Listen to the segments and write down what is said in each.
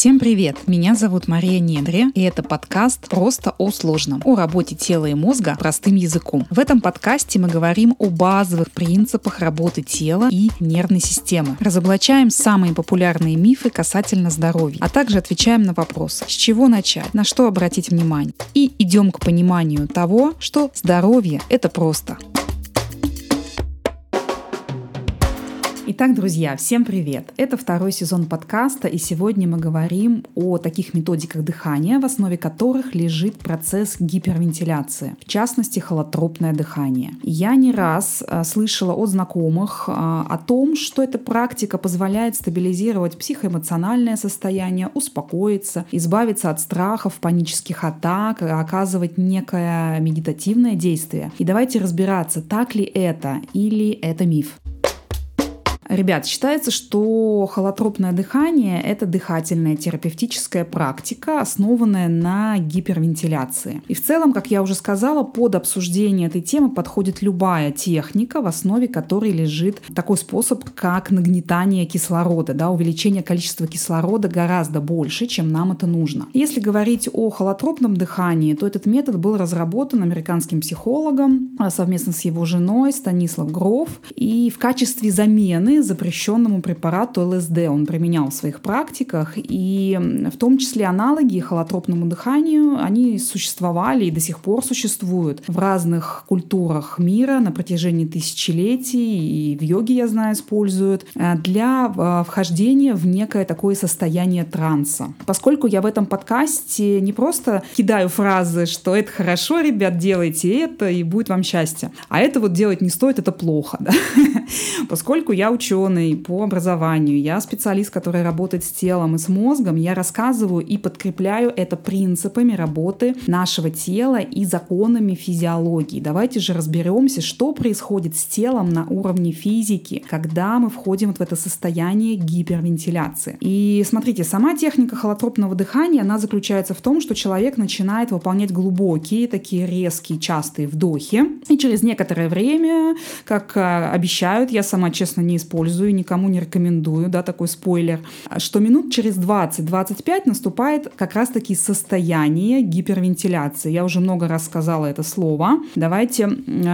Всем привет! Меня зовут Мария Недре, и это подкаст «Просто о сложном» о работе тела и мозга простым языком. В этом подкасте мы говорим о базовых принципах работы тела и нервной системы. Разоблачаем самые популярные мифы касательно здоровья, а также отвечаем на вопрос, с чего начать, на что обратить внимание. И идем к пониманию того, что здоровье – это просто. Итак, друзья, всем привет! Это второй сезон подкаста, и сегодня мы говорим о таких методиках дыхания, в основе которых лежит процесс гипервентиляции, в частности, холотропное дыхание. Я не раз а, слышала от знакомых а, о том, что эта практика позволяет стабилизировать психоэмоциональное состояние, успокоиться, избавиться от страхов, панических атак, оказывать некое медитативное действие. И давайте разбираться, так ли это или это миф. Ребят, считается, что холотропное дыхание – это дыхательная терапевтическая практика, основанная на гипервентиляции. И в целом, как я уже сказала, под обсуждение этой темы подходит любая техника, в основе которой лежит такой способ, как нагнетание кислорода, да, увеличение количества кислорода гораздо больше, чем нам это нужно. Если говорить о холотропном дыхании, то этот метод был разработан американским психологом а, совместно с его женой Станислав Гров. И в качестве замены запрещенному препарату ЛСД он применял в своих практиках, и в том числе аналоги холотропному дыханию, они существовали и до сих пор существуют в разных культурах мира на протяжении тысячелетий, и в йоге, я знаю, используют, э, для э, вхождения в некое такое состояние транса. Поскольку я в этом подкасте не просто кидаю фразы, что это хорошо, ребят, делайте это, и будет вам счастье, а это вот делать не стоит, это плохо, да? поскольку я учу ученый по образованию, я специалист, который работает с телом и с мозгом, я рассказываю и подкрепляю это принципами работы нашего тела и законами физиологии. Давайте же разберемся, что происходит с телом на уровне физики, когда мы входим вот в это состояние гипервентиляции. И смотрите, сама техника холотропного дыхания, она заключается в том, что человек начинает выполнять глубокие, такие резкие, частые вдохи, и через некоторое время, как а, обещают, я сама, честно, не использую использую, никому не рекомендую, да, такой спойлер, что минут через 20-25 наступает как раз-таки состояние гипервентиляции. Я уже много раз сказала это слово. Давайте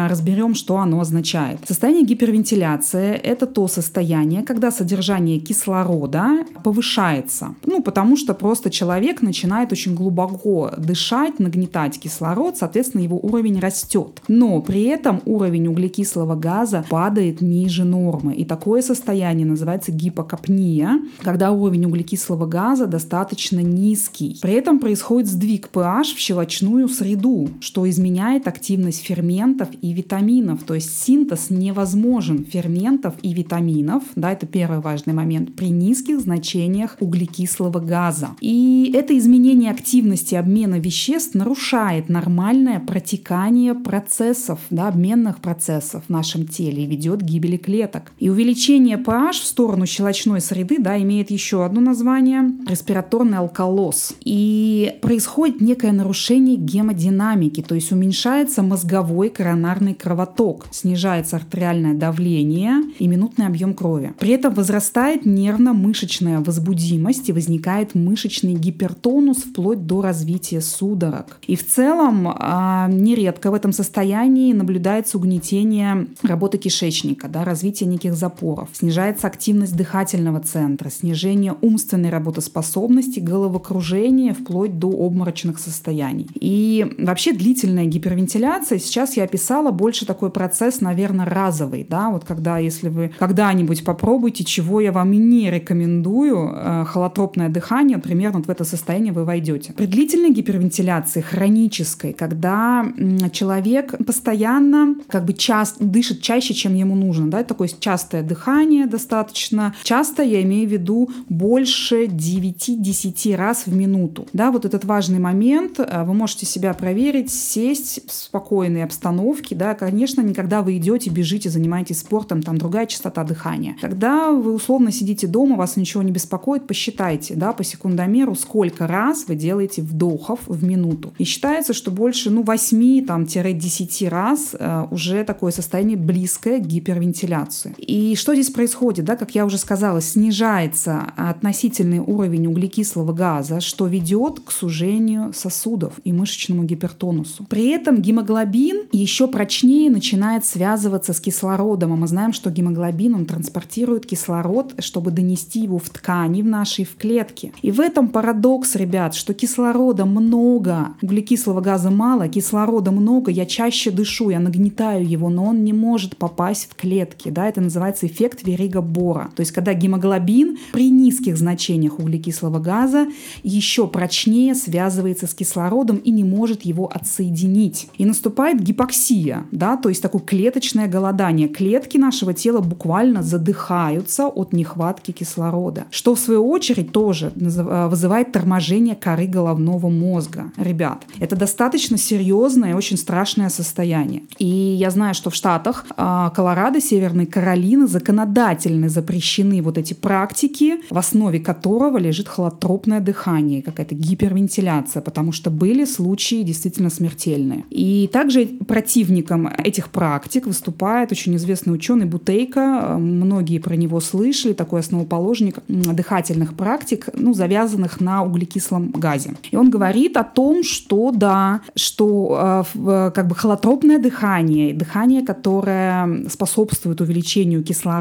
разберем, что оно означает. Состояние гипервентиляции – это то состояние, когда содержание кислорода повышается. Ну, потому что просто человек начинает очень глубоко дышать, нагнетать кислород, соответственно, его уровень растет. Но при этом уровень углекислого газа падает ниже нормы. И такое Такое состояние называется гипокапния, когда уровень углекислого газа достаточно низкий. При этом происходит сдвиг pH в щелочную среду, что изменяет активность ферментов и витаминов. То есть синтез невозможен ферментов и витаминов, да, это первый важный момент, при низких значениях углекислого газа. И это изменение активности обмена веществ нарушает нормальное протекание процессов, да, обменных процессов в нашем теле и ведет к гибели клеток. И увеличение Увеличение pH в сторону щелочной среды да, имеет еще одно название – респираторный алкалоз. И происходит некое нарушение гемодинамики, то есть уменьшается мозговой коронарный кровоток, снижается артериальное давление и минутный объем крови. При этом возрастает нервно-мышечная возбудимость и возникает мышечный гипертонус вплоть до развития судорог. И в целом а, нередко в этом состоянии наблюдается угнетение работы кишечника, да, развитие неких запор разговоров, снижается активность дыхательного центра, снижение умственной работоспособности, головокружение вплоть до обморочных состояний. И вообще длительная гипервентиляция, сейчас я описала больше такой процесс, наверное, разовый, да, вот когда, если вы когда-нибудь попробуете, чего я вам не рекомендую, э, холотропное дыхание, примерно вот в это состояние вы войдете. При длительной гипервентиляции, хронической, когда человек постоянно как бы часто дышит чаще, чем ему нужно, да, такое частое дыхание, дыхание достаточно часто, я имею в виду больше 9-10 раз в минуту. Да, вот этот важный момент, э, вы можете себя проверить, сесть в спокойной обстановке, да, конечно, никогда вы идете, бежите, занимаетесь спортом, там другая частота дыхания. Когда вы условно сидите дома, вас ничего не беспокоит, посчитайте, да, по секундомеру, сколько раз вы делаете вдохов в минуту. И считается, что больше, ну, 8-10 раз э, уже такое состояние близкое к гипервентиляции. И что здесь происходит? Да, как я уже сказала, снижается относительный уровень углекислого газа, что ведет к сужению сосудов и мышечному гипертонусу. При этом гемоглобин еще прочнее начинает связываться с кислородом. А мы знаем, что гемоглобин он транспортирует кислород, чтобы донести его в ткани, в нашей в клетки. И в этом парадокс, ребят, что кислорода много, углекислого газа мало, кислорода много, я чаще дышу, я нагнетаю его, но он не может попасть в клетки. Да? Это называется эффект Верига Бора. То есть когда гемоглобин при низких значениях углекислого газа еще прочнее связывается с кислородом и не может его отсоединить. И наступает гипоксия, да, то есть такое клеточное голодание. Клетки нашего тела буквально задыхаются от нехватки кислорода, что в свою очередь тоже э, вызывает торможение коры головного мозга. Ребят, это достаточно серьезное и очень страшное состояние. И я знаю, что в Штатах э, Колорадо, Северной Каролины законодательно запрещены вот эти практики, в основе которого лежит холотропное дыхание, какая-то гипервентиляция, потому что были случаи действительно смертельные. И также противником этих практик выступает очень известный ученый Бутейко. Многие про него слышали, такой основоположник дыхательных практик, ну, завязанных на углекислом газе. И он говорит о том, что да, что э, как бы холотропное дыхание, дыхание, которое способствует увеличению кислорода,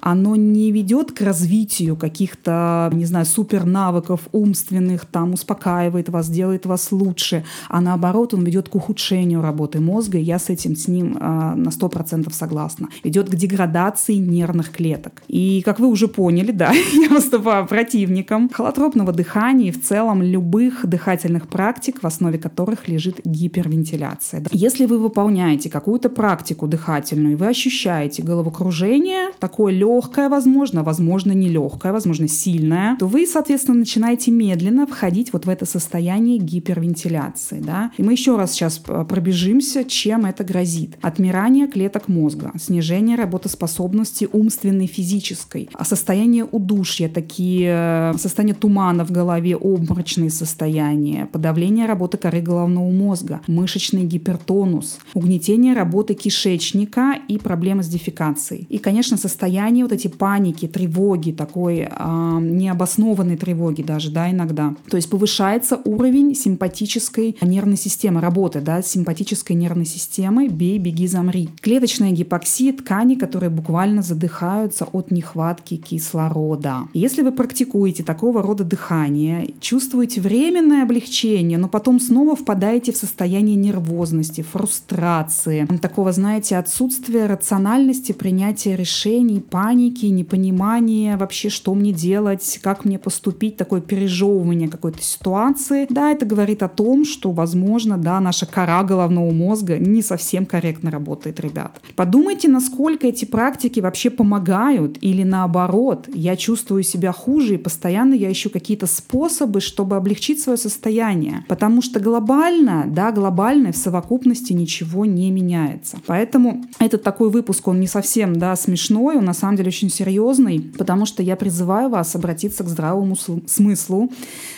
оно не ведет к развитию каких-то, не знаю, супер навыков умственных, там успокаивает вас, делает вас лучше, а наоборот он ведет к ухудшению работы мозга, и я с этим с ним э, на 100% согласна. Ведет к деградации нервных клеток. И, как вы уже поняли, да, я выступаю противником холотропного дыхания и в целом любых дыхательных практик, в основе которых лежит гипервентиляция. Если вы выполняете какую-то практику дыхательную, и вы ощущаете головокружение, такое легкое, возможно, возможно, нелегкое, возможно, сильное, то вы, соответственно, начинаете медленно входить вот в это состояние гипервентиляции. Да? И мы еще раз сейчас пробежимся, чем это грозит. Отмирание клеток мозга, снижение работоспособности умственной, физической, а состояние удушья, такие э, состояние тумана в голове, обморочные состояния, подавление работы коры головного мозга, мышечный гипертонус, угнетение работы кишечника и проблемы с дефекацией. И, конечно, состояние вот эти паники, тревоги, такой э, необоснованной тревоги даже, да, иногда. То есть повышается уровень симпатической нервной системы, работы, да, симпатической нервной системы «бей, беги, замри». Клеточная гипоксия ткани, которые буквально задыхаются от нехватки кислорода. Если вы практикуете такого рода дыхание, чувствуете временное облегчение, но потом снова впадаете в состояние нервозности, фрустрации, такого, знаете, отсутствия рациональности принятия решений, паники, непонимания вообще, что мне делать, как мне поступить, такое пережевывание какой-то ситуации. Да, это говорит о том, что, возможно, да, наша кора головного мозга не совсем корректно работает, ребят. Подумайте, насколько эти практики вообще помогают или наоборот, я чувствую себя хуже и постоянно я ищу какие-то способы, чтобы облегчить свое состояние. Потому что глобально, да, глобально в совокупности ничего не меняется. Поэтому этот такой выпуск, он не совсем, да, смешной, он на самом деле очень серьезный, потому что я призываю вас обратиться к здравому смыслу,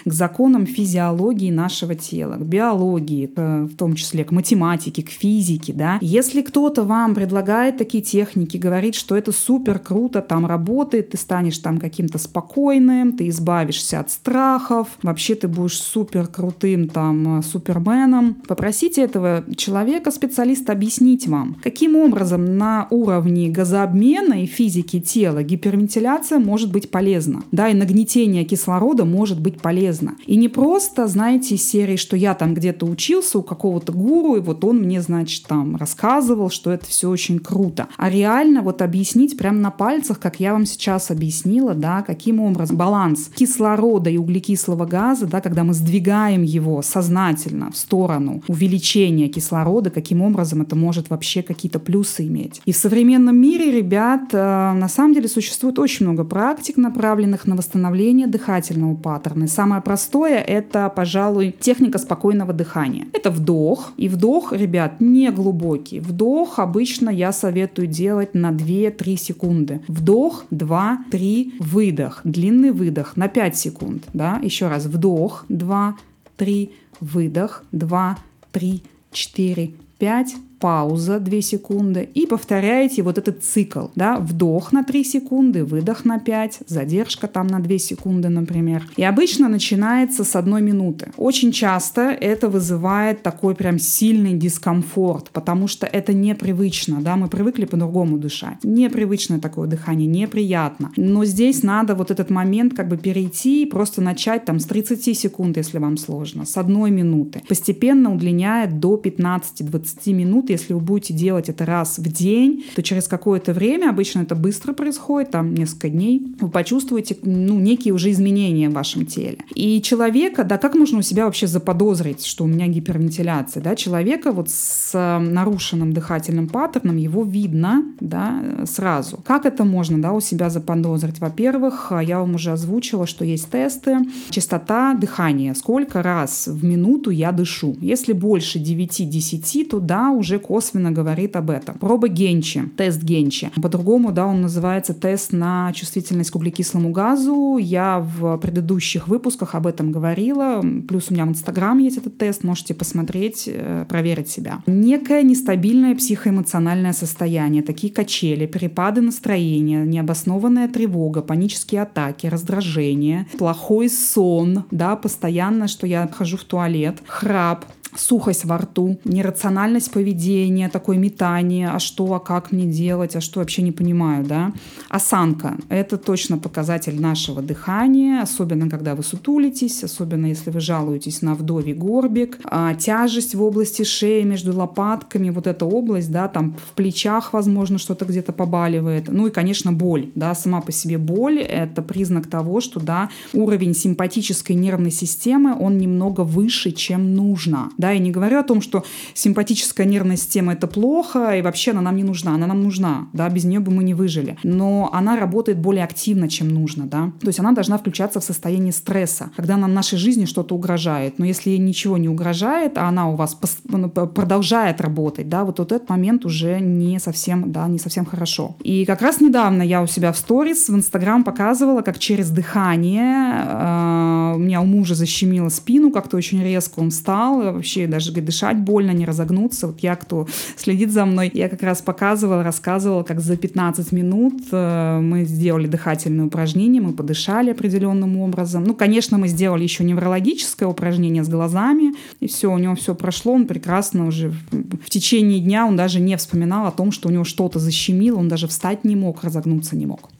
к законам физиологии нашего тела, к биологии, в том числе к математике, к физике, да. Если кто-то вам предлагает такие техники, говорит, что это супер круто там работает, ты станешь там каким-то спокойным, ты избавишься от страхов, вообще ты будешь супер крутым там суперменом, попросите этого человека, специалиста, объяснить вам, каким образом на уровне газообмена и физики тела гипервентиляция может быть полезна, да, и нагнетение кислорода может быть полезно. И не просто, знаете, из серии, что я там где-то учился у какого-то гуру, и вот он мне, значит, там рассказывал, что это все очень круто. А реально вот объяснить прямо на пальцах, как я вам сейчас объяснила, да, каким образом баланс кислорода и углекислого газа, да, когда мы сдвигаем его сознательно в сторону увеличения кислорода, каким образом это может вообще какие-то плюсы иметь. И в современном мире, ребят, э, на самом деле существует очень много практик, направленных на восстановление дыхательного паттерна. И самое простое — это, пожалуй, техника спокойного дыхания. Это вдох. И вдох, ребят, не глубокий. Вдох обычно я советую делать на 2-3 секунды. Вдох, 2, 3, выдох. Длинный выдох на 5 секунд. Да? Еще раз. Вдох, 2, 3, выдох, 2, 3, 4, 5, пауза 2 секунды и повторяете вот этот цикл. Да? Вдох на 3 секунды, выдох на 5, задержка там на 2 секунды, например. И обычно начинается с одной минуты. Очень часто это вызывает такой прям сильный дискомфорт, потому что это непривычно. Да? Мы привыкли по-другому дышать. Непривычное такое дыхание, неприятно. Но здесь надо вот этот момент как бы перейти и просто начать там с 30 секунд, если вам сложно, с одной минуты. Постепенно удлиняя до 15-20 минут. Если вы будете делать это раз в день, то через какое-то время, обычно это быстро происходит, там несколько дней, вы почувствуете ну, некие уже изменения в вашем теле. И человека, да, как можно у себя вообще заподозрить, что у меня гипервентиляция? Да? Человека вот с э, нарушенным дыхательным паттерном, его видно да, сразу. Как это можно да, у себя заподозрить? Во-первых, я вам уже озвучила, что есть тесты. Частота дыхания. Сколько раз в минуту я дышу. Если больше 9-10, то да, уже косвенно говорит об этом. Проба Генчи, тест Генчи. По-другому, да, он называется тест на чувствительность к углекислому газу. Я в предыдущих выпусках об этом говорила. Плюс у меня в Инстаграм есть этот тест, можете посмотреть, э, проверить себя. Некое нестабильное психоэмоциональное состояние, такие качели, перепады настроения, необоснованная тревога, панические атаки, раздражение, плохой сон, да, постоянно, что я хожу в туалет, храп, сухость во рту, нерациональность поведения, такое метание, а что, а как мне делать, а что вообще не понимаю, да. Осанка – это точно показатель нашего дыхания, особенно когда вы сутулитесь, особенно если вы жалуетесь на вдовий горбик, а тяжесть в области шеи между лопатками, вот эта область, да, там в плечах, возможно, что-то где-то побаливает. Ну и, конечно, боль, да, сама по себе боль – это признак того, что, да, уровень симпатической нервной системы, он немного выше, чем нужно. Да, я не говорю о том, что симпатическая нервная система это плохо, и вообще она нам не нужна. Она нам нужна, да, без нее бы мы не выжили. Но она работает более активно, чем нужно, да. То есть она должна включаться в состояние стресса, когда нам нашей жизни что-то угрожает. Но если ей ничего не угрожает, а она у вас ну, продолжает работать, да, вот, вот этот момент уже не совсем, да, не совсем хорошо. И как раз недавно я у себя в сторис в Инстаграм показывала, как через дыхание э, у меня у мужа защемило спину, как-то очень резко он встал, вообще даже дышать больно, не разогнуться. Вот я, кто следит за мной, я как раз показывала, рассказывала, как за 15 минут э, мы сделали дыхательное упражнение, мы подышали определенным образом. Ну, конечно, мы сделали еще неврологическое упражнение с глазами, и все, у него все прошло, он прекрасно уже в течение дня, он даже не вспоминал о том, что у него что-то защемило, он даже встать не мог, разогнуться не мог.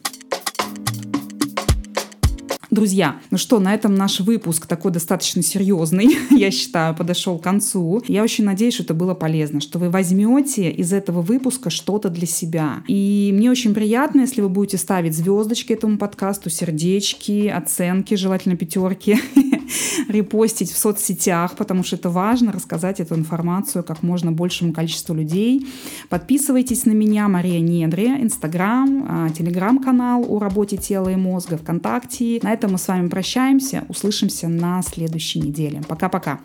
Друзья, ну что, на этом наш выпуск такой достаточно серьезный, я считаю, подошел к концу. Я очень надеюсь, что это было полезно, что вы возьмете из этого выпуска что-то для себя. И мне очень приятно, если вы будете ставить звездочки этому подкасту, сердечки, оценки, желательно пятерки, репостить в соцсетях, потому что это важно, рассказать эту информацию как можно большему количеству людей. Подписывайтесь на меня, Мария Недре, Инстаграм, а, Телеграм-канал о работе тела и мозга, ВКонтакте. На этом мы с вами прощаемся. Услышимся на следующей неделе. Пока-пока.